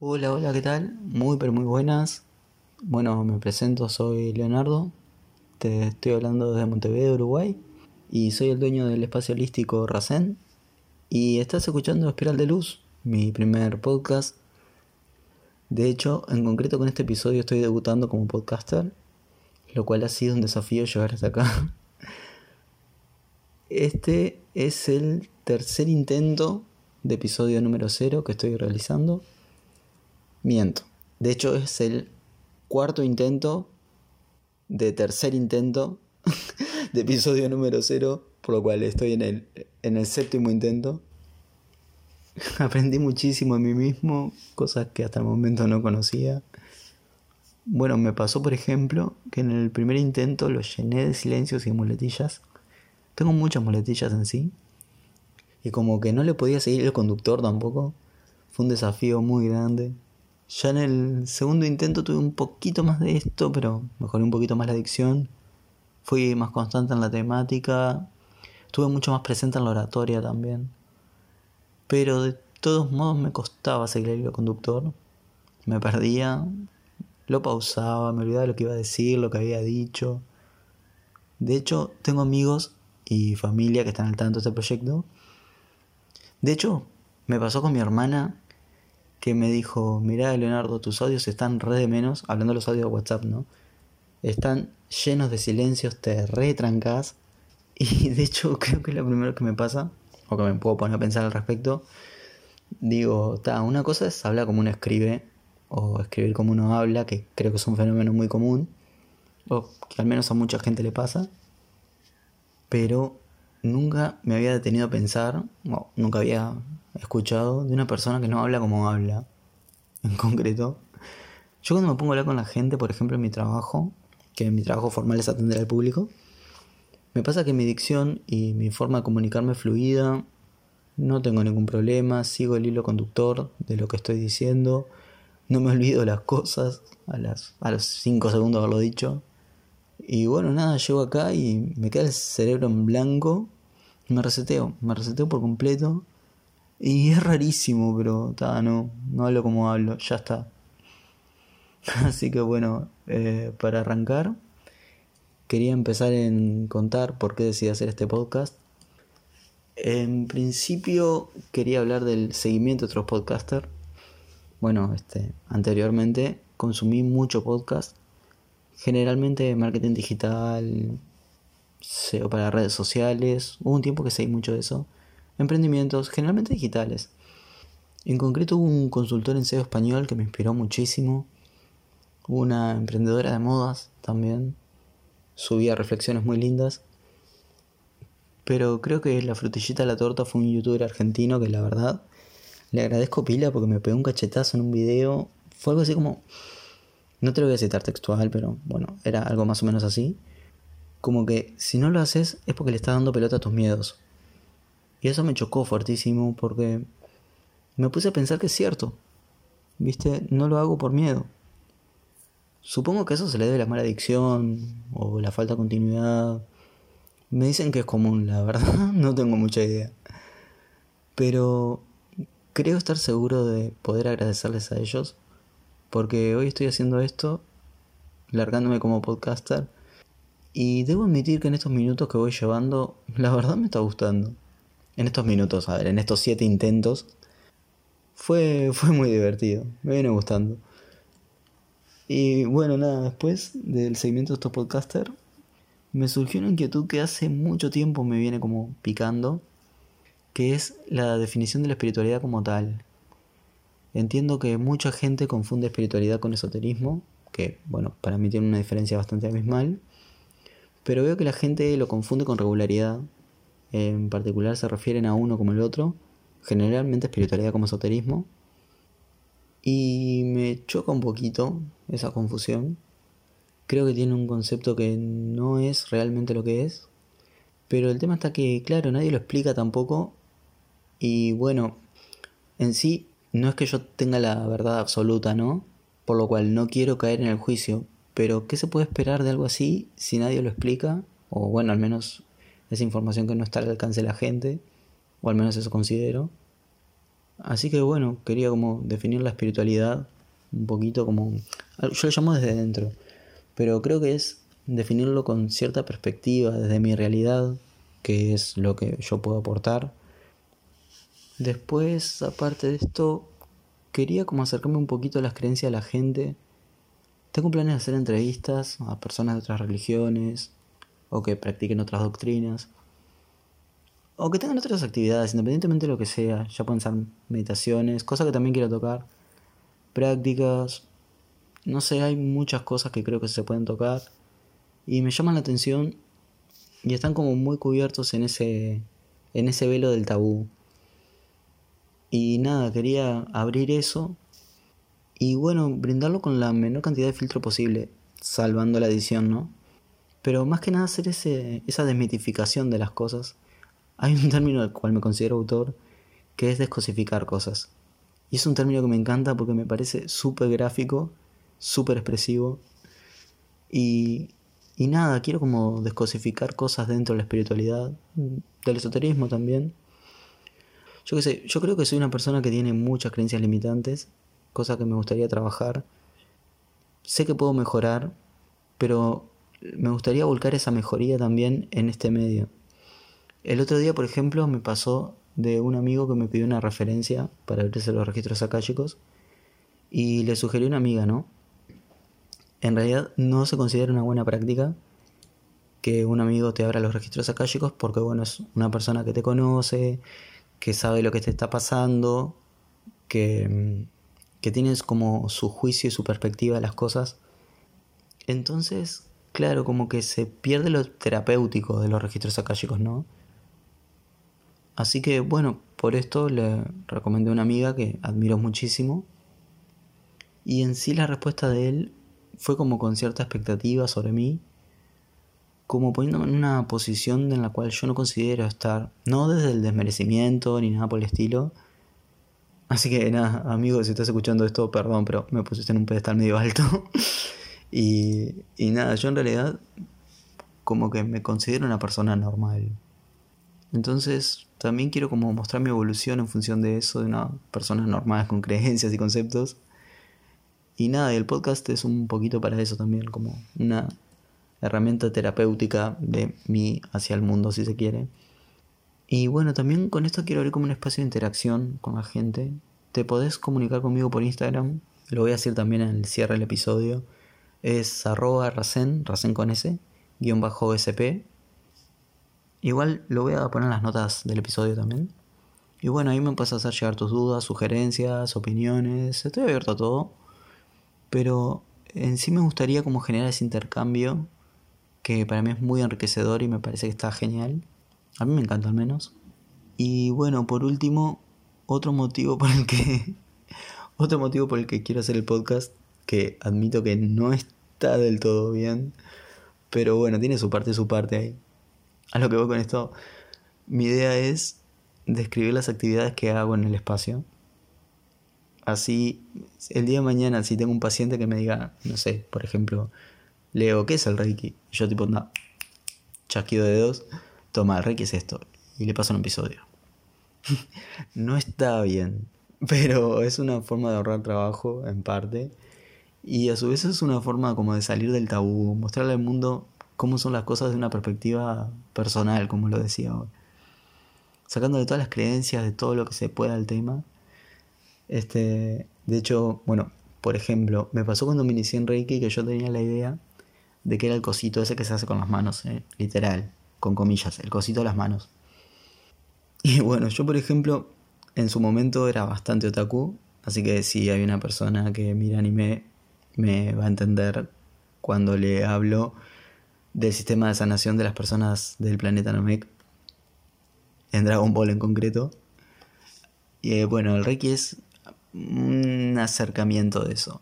Hola, hola, ¿qué tal? Muy, pero muy buenas. Bueno, me presento, soy Leonardo. Te estoy hablando desde Montevideo, Uruguay. Y soy el dueño del espacio holístico Racén. Y estás escuchando Espiral de Luz, mi primer podcast. De hecho, en concreto con este episodio estoy debutando como podcaster, lo cual ha sido un desafío llegar hasta acá. Este es el tercer intento de episodio número 0 que estoy realizando. Miento. De hecho es el cuarto intento de tercer intento de episodio número 0, por lo cual estoy en el, en el séptimo intento. Aprendí muchísimo a mí mismo, cosas que hasta el momento no conocía. Bueno, me pasó por ejemplo que en el primer intento lo llené de silencios y muletillas. Tengo muchas muletillas en sí. Y como que no le podía seguir el conductor tampoco. Fue un desafío muy grande. Ya en el segundo intento tuve un poquito más de esto, pero mejoré un poquito más la dicción. Fui más constante en la temática. Estuve mucho más presente en la oratoria también. Pero de todos modos me costaba seguir el hilo conductor. Me perdía. Lo pausaba, me olvidaba lo que iba a decir, lo que había dicho. De hecho, tengo amigos y familia que están al tanto de este proyecto. De hecho, me pasó con mi hermana que me dijo, mirá Leonardo, tus audios están re de menos, hablando de los audios de WhatsApp, ¿no? Están llenos de silencios, te retrancas. Y de hecho creo que es lo primero que me pasa, o que me puedo poner a pensar al respecto. Digo, ta, una cosa es hablar como uno escribe, o escribir como uno habla, que creo que es un fenómeno muy común, o que al menos a mucha gente le pasa. Pero nunca me había detenido a pensar, o nunca había escuchado de una persona que no habla como habla. En concreto, yo cuando me pongo a hablar con la gente, por ejemplo en mi trabajo, que mi trabajo formal es atender al público, me pasa que mi dicción y mi forma de comunicarme es fluida, no tengo ningún problema, sigo el hilo conductor de lo que estoy diciendo, no me olvido las cosas a, las, a los 5 segundos de haberlo dicho. Y bueno, nada, llego acá y me queda el cerebro en blanco, me reseteo, me reseteo por completo y es rarísimo, pero no, no hablo como hablo, ya está. Así que bueno, eh, para arrancar, quería empezar en contar por qué decidí hacer este podcast. En principio quería hablar del seguimiento de otros podcasters. Bueno, este, anteriormente consumí mucho podcast, generalmente marketing digital, SEO para redes sociales. Hubo un tiempo que seguí mucho de eso emprendimientos, generalmente digitales. En concreto hubo un consultor en SEO español que me inspiró muchísimo. Una emprendedora de modas también. Subía reflexiones muy lindas. Pero creo que la frutillita de la torta fue un youtuber argentino que la verdad le agradezco pila porque me pegó un cachetazo en un video. Fue algo así como... No te lo voy a citar textual, pero bueno, era algo más o menos así. Como que si no lo haces es porque le estás dando pelota a tus miedos. Y eso me chocó fuertísimo porque me puse a pensar que es cierto. ¿Viste? No lo hago por miedo. Supongo que eso se le debe a la mala adicción o la falta de continuidad. Me dicen que es común, la verdad, no tengo mucha idea. Pero creo estar seguro de poder agradecerles a ellos porque hoy estoy haciendo esto, largándome como podcaster, y debo admitir que en estos minutos que voy llevando, la verdad me está gustando en estos minutos, a ver, en estos siete intentos, fue, fue muy divertido, me viene gustando. Y bueno, nada, después del seguimiento de estos podcasters, me surgió una inquietud que hace mucho tiempo me viene como picando, que es la definición de la espiritualidad como tal. Entiendo que mucha gente confunde espiritualidad con esoterismo, que bueno, para mí tiene una diferencia bastante abismal, pero veo que la gente lo confunde con regularidad en particular se refieren a uno como el otro, generalmente espiritualidad como esoterismo, y me choca un poquito esa confusión. Creo que tiene un concepto que no es realmente lo que es, pero el tema está que, claro, nadie lo explica tampoco, y bueno, en sí no es que yo tenga la verdad absoluta, ¿no? Por lo cual no quiero caer en el juicio, pero ¿qué se puede esperar de algo así si nadie lo explica? O bueno, al menos esa información que no está al alcance de la gente, o al menos eso considero. Así que bueno, quería como definir la espiritualidad un poquito como... Yo lo llamo desde dentro, pero creo que es definirlo con cierta perspectiva, desde mi realidad, que es lo que yo puedo aportar. Después, aparte de esto, quería como acercarme un poquito a las creencias de la gente. Tengo planes de hacer entrevistas a personas de otras religiones o que practiquen otras doctrinas o que tengan otras actividades, independientemente de lo que sea. Ya pueden ser meditaciones, cosas que también quiero tocar, prácticas. No sé, hay muchas cosas que creo que se pueden tocar y me llaman la atención y están como muy cubiertos en ese en ese velo del tabú. Y nada, quería abrir eso y bueno, brindarlo con la menor cantidad de filtro posible, salvando la edición, ¿no? Pero más que nada hacer ese, esa desmitificación de las cosas. Hay un término del cual me considero autor, que es descosificar cosas. Y es un término que me encanta porque me parece súper gráfico, súper expresivo. Y, y nada, quiero como descosificar cosas dentro de la espiritualidad, del esoterismo también. Yo qué sé, yo creo que soy una persona que tiene muchas creencias limitantes, cosa que me gustaría trabajar. Sé que puedo mejorar, pero me gustaría volcar esa mejoría también en este medio. El otro día, por ejemplo, me pasó de un amigo que me pidió una referencia para abrirse los registros chicos y le sugerí una amiga, ¿no? en realidad no se considera una buena práctica que un amigo te abra los registros chicos porque bueno, es una persona que te conoce, que sabe lo que te está pasando, que, que tienes como su juicio y su perspectiva de las cosas. Entonces, claro, como que se pierde lo terapéutico de los registros chicos ¿no? Así que bueno, por esto le recomendé a una amiga que admiro muchísimo. Y en sí la respuesta de él fue como con cierta expectativa sobre mí, como poniéndome en una posición en la cual yo no considero estar, no desde el desmerecimiento ni nada por el estilo. Así que nada, amigo, si estás escuchando esto, perdón, pero me pusiste en un pedestal medio alto. y, y nada, yo en realidad como que me considero una persona normal. Entonces también quiero como mostrar mi evolución en función de eso, de una persona normal con creencias y conceptos. Y nada, el podcast es un poquito para eso también, como una herramienta terapéutica de mí hacia el mundo, si se quiere. Y bueno, también con esto quiero abrir como un espacio de interacción con la gente. Te podés comunicar conmigo por Instagram, lo voy a decir también en el cierre del episodio. Es arroba racen, racen con S, guion bajo SP. Igual lo voy a poner en las notas del episodio también. Y bueno, ahí me puedes hacer llegar tus dudas, sugerencias, opiniones. Estoy abierto a todo. Pero en sí me gustaría como generar ese intercambio que para mí es muy enriquecedor y me parece que está genial. A mí me encanta al menos. Y bueno, por último, otro motivo por el que otro motivo por el que quiero hacer el podcast que admito que no está del todo bien, pero bueno, tiene su parte su parte ahí. A lo que voy con esto, mi idea es describir las actividades que hago en el espacio Así, el día de mañana, si tengo un paciente que me diga, no sé, por ejemplo, Leo, ¿qué es el Reiki? yo tipo, no, chasquido de dedos, toma, el Reiki es esto. Y le paso un episodio. no está bien, pero es una forma de ahorrar trabajo en parte. Y a su vez es una forma como de salir del tabú, mostrarle al mundo cómo son las cosas de una perspectiva personal, como lo decía hoy. Sacando de todas las creencias, de todo lo que se pueda al tema este, de hecho, bueno, por ejemplo, me pasó cuando me inicié en Reiki que yo tenía la idea de que era el cosito ese que se hace con las manos, eh, literal, con comillas, el cosito de las manos. Y bueno, yo por ejemplo, en su momento era bastante otaku, así que si hay una persona que mira anime, me va a entender cuando le hablo del sistema de sanación de las personas del planeta Namek, en Dragon Ball en concreto. Y eh, bueno, el Reiki es un acercamiento de eso.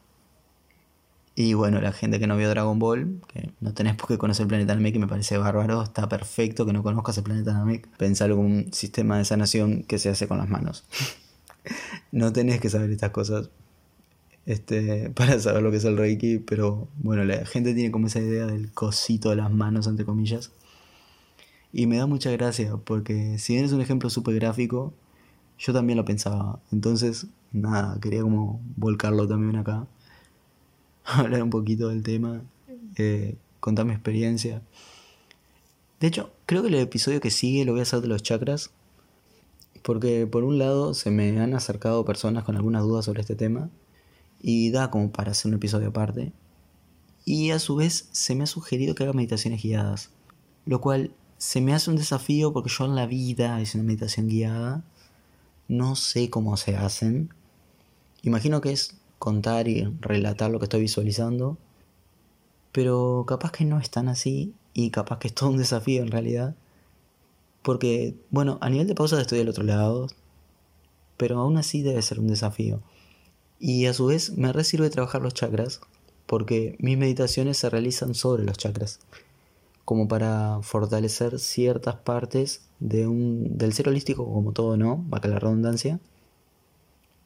Y bueno, la gente que no vio Dragon Ball, que no tenés por qué conocer el planeta Namek, que me parece bárbaro, está perfecto que no conozcas el planeta Namek. Pensalo un sistema de sanación que se hace con las manos. no tenés que saber estas cosas este, para saber lo que es el Reiki, pero bueno, la gente tiene como esa idea del cosito de las manos, entre comillas. Y me da mucha gracia, porque si bien es un ejemplo súper gráfico, Yo también lo pensaba. Entonces, nada, quería como volcarlo también acá. Hablar un poquito del tema. Eh, contar mi experiencia. De hecho, creo que el episodio que sigue lo voy a hacer de los chakras. Porque por un lado se me han acercado personas con algunas dudas sobre este tema. Y da como para hacer un episodio aparte. Y a su vez se me ha sugerido que haga meditaciones guiadas. Lo cual se me hace un desafío porque yo en la vida hice una meditación guiada. No sé cómo se hacen. Imagino que es contar y relatar lo que estoy visualizando. Pero capaz que no es tan así y capaz que es todo un desafío en realidad. Porque, bueno, a nivel de pausa estoy del otro lado. Pero aún así debe ser un desafío. Y a su vez me resirve trabajar los chakras. Porque mis meditaciones se realizan sobre los chakras como para fortalecer ciertas partes de un, del ser holístico, como todo, ¿no? que la redundancia.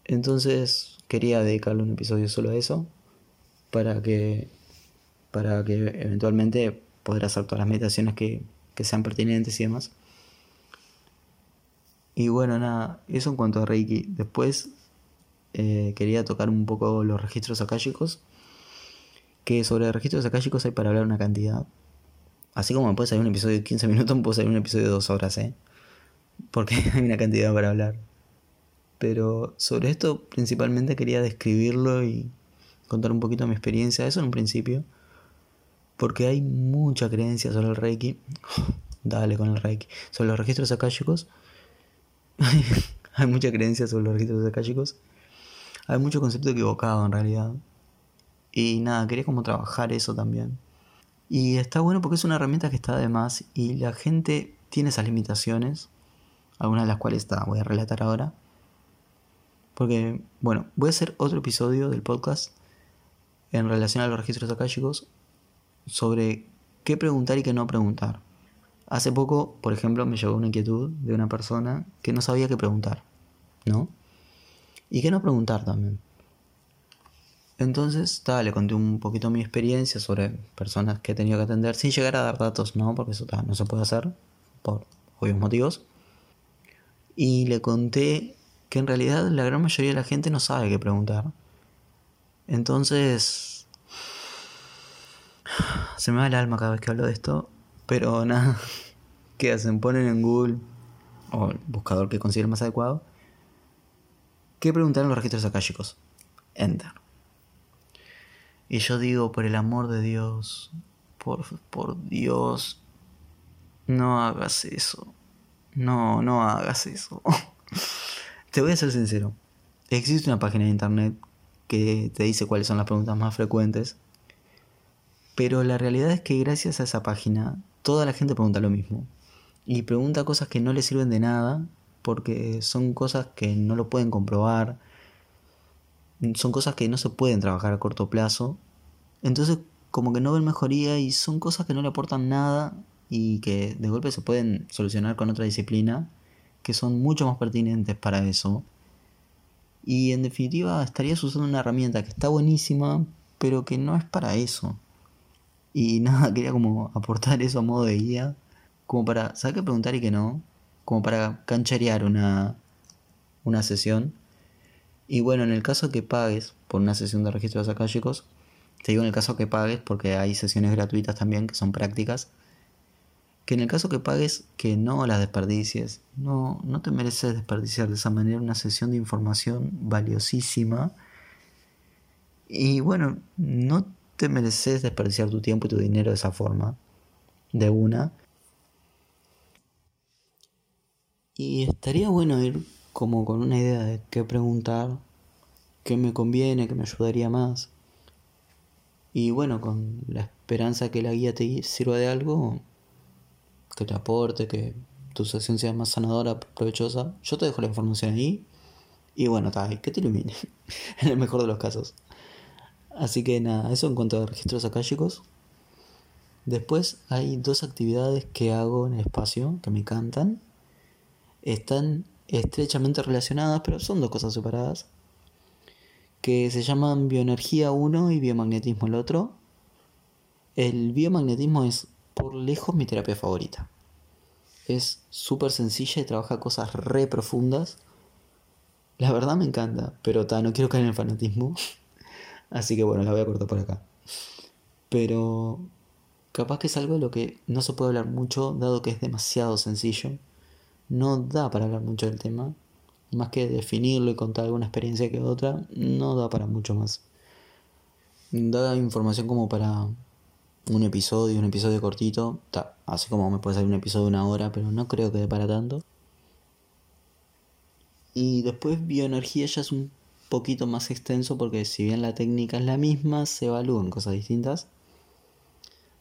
Entonces quería dedicarle un episodio solo a eso, para que, para que eventualmente podrá hacer todas las meditaciones que, que sean pertinentes y demás. Y bueno, nada, eso en cuanto a Reiki. Después eh, quería tocar un poco los registros akáshicos. Que sobre registros akáshicos hay para hablar una cantidad. Así como puede salir un episodio de 15 minutos, puede salir un episodio de 2 horas, ¿eh? Porque hay una cantidad para hablar. Pero sobre esto principalmente quería describirlo y contar un poquito mi experiencia, eso en un principio. Porque hay mucha creencia sobre el Reiki. Dale con el Reiki. Sobre los registros akáshicos. hay mucha creencia sobre los registros akáshicos. Hay mucho concepto equivocado en realidad. Y nada, quería como trabajar eso también. Y está bueno porque es una herramienta que está de más y la gente tiene esas limitaciones, algunas de las cuales está, voy a relatar ahora. Porque, bueno, voy a hacer otro episodio del podcast en relación a los registros akáshicos sobre qué preguntar y qué no preguntar. Hace poco, por ejemplo, me llegó una inquietud de una persona que no sabía qué preguntar, ¿no? Y qué no preguntar también. Entonces, le conté un poquito mi experiencia sobre personas que he tenido que atender, sin llegar a dar datos, ¿no? Porque eso no se puede hacer, por obvios motivos. Y le conté que en realidad la gran mayoría de la gente no sabe qué preguntar. Entonces, se me va el alma cada vez que hablo de esto, pero nada, ¿qué hacen? Ponen en Google o el buscador que consideren más adecuado. ¿Qué preguntaron los registros akáshicos? Enter. Y yo digo, por el amor de Dios, por, por Dios, no hagas eso. No, no hagas eso. te voy a ser sincero. Existe una página de internet que te dice cuáles son las preguntas más frecuentes. Pero la realidad es que gracias a esa página, toda la gente pregunta lo mismo. Y pregunta cosas que no le sirven de nada porque son cosas que no lo pueden comprobar son cosas que no se pueden trabajar a corto plazo. Entonces como que no ven mejoría y son cosas que no le aportan nada y que de golpe se pueden solucionar con otra disciplina que son mucho más pertinentes para eso. Y en definitiva estarías usando una herramienta que está buenísima, pero que no es para eso. Y nada, quería como aportar eso a modo de guía, como para, ¿sabes qué preguntar y qué no? Como para cancharear una, una sesión y bueno, en el caso que pagues por una sesión de registros akáshicos, te digo en el caso que pagues porque hay sesiones gratuitas también que son prácticas, que en el caso que pagues que no las desperdicies, no, no te mereces desperdiciar de esa manera una sesión de información valiosísima. Y bueno, no te mereces desperdiciar tu tiempo y tu dinero de esa forma, de una. Y estaría bueno ir como con una idea de qué preguntar, qué me conviene, qué me ayudaría más. Y bueno, con la esperanza que la guía te sirva de algo, que te aporte, que tu sesión sea más sanadora, provechosa. Yo te dejo la información ahí. Y bueno, está que te ilumine. en el mejor de los casos. Así que nada, eso en cuanto a registros akáshicos. Después hay dos actividades que hago en el espacio que me encantan. Están estrechamente relacionadas, pero son dos cosas separadas, que se llaman bioenergía uno y biomagnetismo el otro. El biomagnetismo es por lejos mi terapia favorita. Es súper sencilla y trabaja cosas re profundas. La verdad me encanta, pero ta, no quiero caer en el fanatismo. Así que bueno, la voy a cortar por acá. Pero capaz que es algo de lo que no se puede hablar mucho, dado que es demasiado sencillo. No da para hablar mucho del tema. Más que definirlo y contar alguna experiencia que otra, no da para mucho más. Da información como para un episodio, un episodio cortito. así como me puede salir un episodio de una hora, pero no creo que dé para tanto. Y después bioenergía ya es un poquito más extenso porque si bien la técnica es la misma, se evalúan cosas distintas.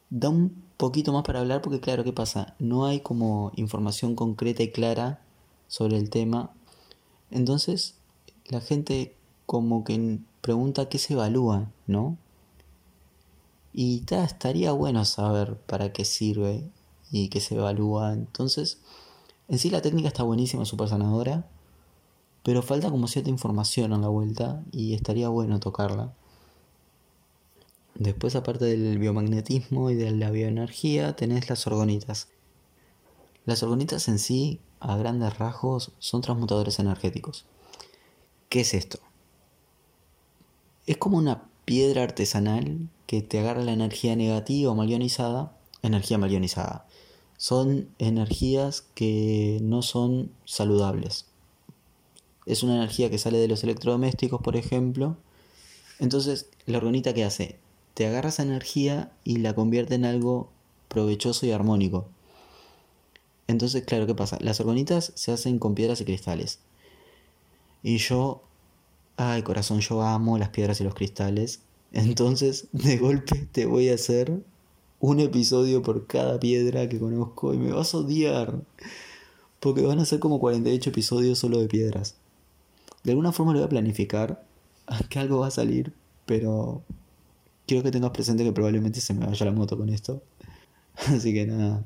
Da un poquito más para hablar porque claro, ¿qué pasa? No hay como información concreta y clara sobre el tema. Entonces, la gente como que pregunta qué se evalúa, ¿no? Y ta, estaría bueno saber para qué sirve y qué se evalúa. Entonces, en sí la técnica está buenísima, súper sanadora pero falta como cierta información a la vuelta y estaría bueno tocarla. Después, aparte del biomagnetismo y de la bioenergía, tenés las orgonitas. Las orgonitas en sí, a grandes rasgos, son transmutadores energéticos. ¿Qué es esto? Es como una piedra artesanal que te agarra la energía negativa o malionizada, energía malionizada. Son energías que no son saludables es una energía que sale de los electrodomésticos, por ejemplo. Entonces, la orgonita que hace, te agarra esa energía y la convierte en algo provechoso y armónico. Entonces, claro, ¿qué pasa? Las orgonitas se hacen con piedras y cristales. Y yo, ay corazón, yo amo las piedras y los cristales. Entonces, de golpe te voy a hacer un episodio por cada piedra que conozco y me vas a odiar. Porque van a ser como 48 episodios solo de piedras de alguna forma lo voy a planificar, que algo va a salir, pero quiero que tengas presente que probablemente se me vaya la moto con esto. Así que nada,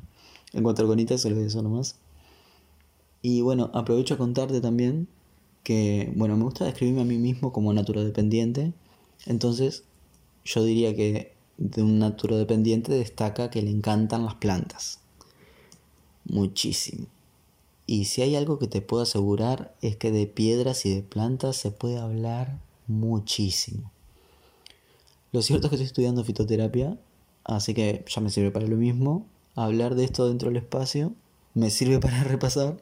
en cuanto a bonitas, solo eso nomás. Y bueno, aprovecho a contarte también que, bueno, me gusta describirme a mí mismo como naturodependiente. Entonces, yo diría que de un naturodependiente destaca que le encantan las plantas. Muchísimo. Y si hay algo que te puedo asegurar es que de piedras y de plantas se puede hablar muchísimo. Lo cierto es que estoy estudiando fitoterapia, así que ya me sirve para lo mismo. Hablar de esto dentro del espacio me sirve para repasar.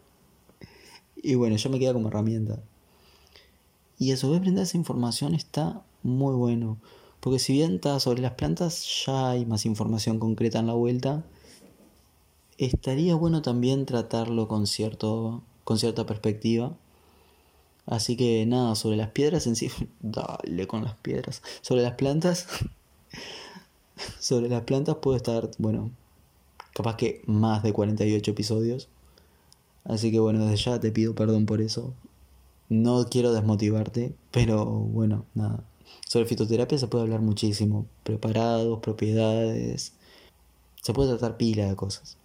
Y bueno, ya me queda como herramienta. Y a su vez brindar esa información está muy bueno. Porque si bien está sobre las plantas, ya hay más información concreta en la vuelta estaría bueno también tratarlo con, cierto, con cierta perspectiva. Así que nada, sobre las piedras en sí, dale con las piedras. Sobre las plantas, sobre las plantas puedo estar, bueno, capaz que más de 48 episodios. Así que bueno, desde ya te pido perdón por eso. No quiero desmotivarte, pero bueno, nada. Sobre fitoterapia se puede hablar muchísimo. Preparados, propiedades. Se puede tratar pila de cosas.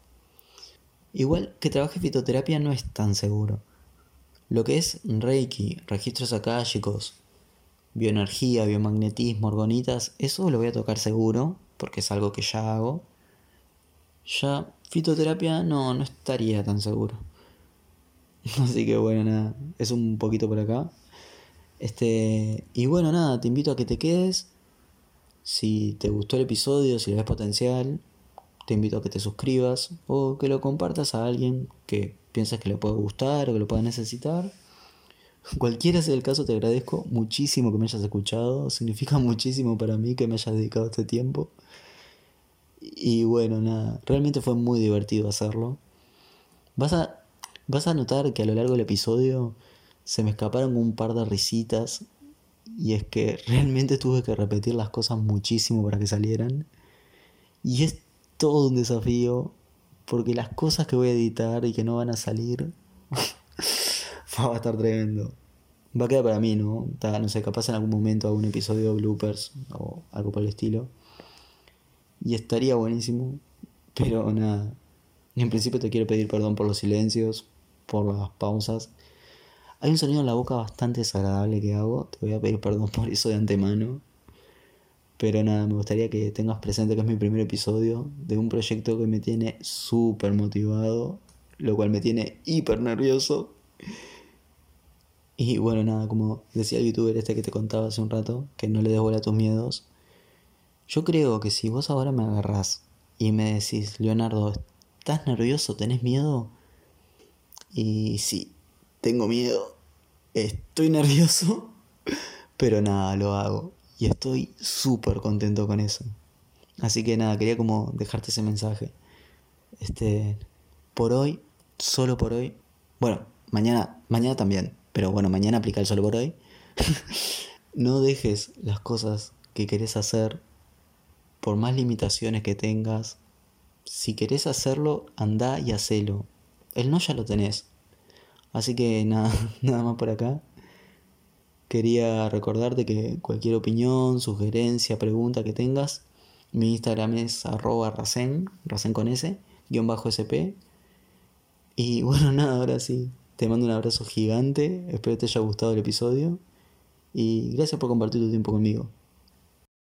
Igual que trabaje fitoterapia no es tan seguro. Lo que es Reiki, registros akáshicos, bioenergía, biomagnetismo, orgonitas, eso lo voy a tocar seguro, porque es algo que ya hago. Ya fitoterapia no, no estaría tan seguro. Así que bueno, nada, es un poquito por acá. Este, y bueno, nada, te invito a que te quedes. Si te gustó el episodio, si le ves potencial, te invito a que te suscribas o que lo compartas a alguien que piensas que le puede gustar o que lo pueda necesitar. Cualquiera sea el caso, te agradezco muchísimo que me hayas escuchado. Significa muchísimo para mí que me hayas dedicado este tiempo. Y bueno, nada, realmente fue muy divertido hacerlo. Vas a, vas a notar que a lo largo del episodio se me escaparon un par de risitas. Y es que realmente tuve que repetir las cosas muchísimo para que salieran. Y es todo un desafío porque las cosas que voy a editar y que no van a salir va a estar tremendo. Va a quedar para mí, ¿no? no sé, capaz en algún momento hago un episodio de bloopers o algo por el estilo. Y estaría buenísimo, pero nada. En principio te quiero pedir perdón por los silencios, por las pausas. Hay un sonido en la boca bastante desagradable que hago, te voy a pedir perdón por eso de antemano. Pero nada, me gustaría que tengas presente que es mi primer episodio de un proyecto que me tiene súper motivado, lo cual me tiene hiper nervioso. Y bueno, nada, como decía el youtuber este que te contaba hace un rato, que no le des bola a tus miedos. Yo creo que si vos ahora me agarrás y me decís, Leonardo, ¿estás nervioso? ¿Tenés miedo? Y sí, tengo miedo. Estoy nervioso. Pero nada, lo hago. Y estoy súper contento con eso. Así que nada, quería como dejarte ese mensaje. Este, por hoy, solo por hoy. Bueno, mañana, mañana también. Pero bueno, mañana aplica el solo por hoy. no dejes las cosas que querés hacer por más limitaciones que tengas. Si querés hacerlo, anda y hacelo. El no ya lo tenés. Así que nada, nada más por acá. Quería recordarte que cualquier opinión, sugerencia, pregunta que tengas, mi Instagram es arroba racen, racen con S, guion bajo SP. Y bueno, nada, ahora sí, te mando un abrazo gigante, espero te haya gustado el episodio y gracias por compartir tu tiempo conmigo.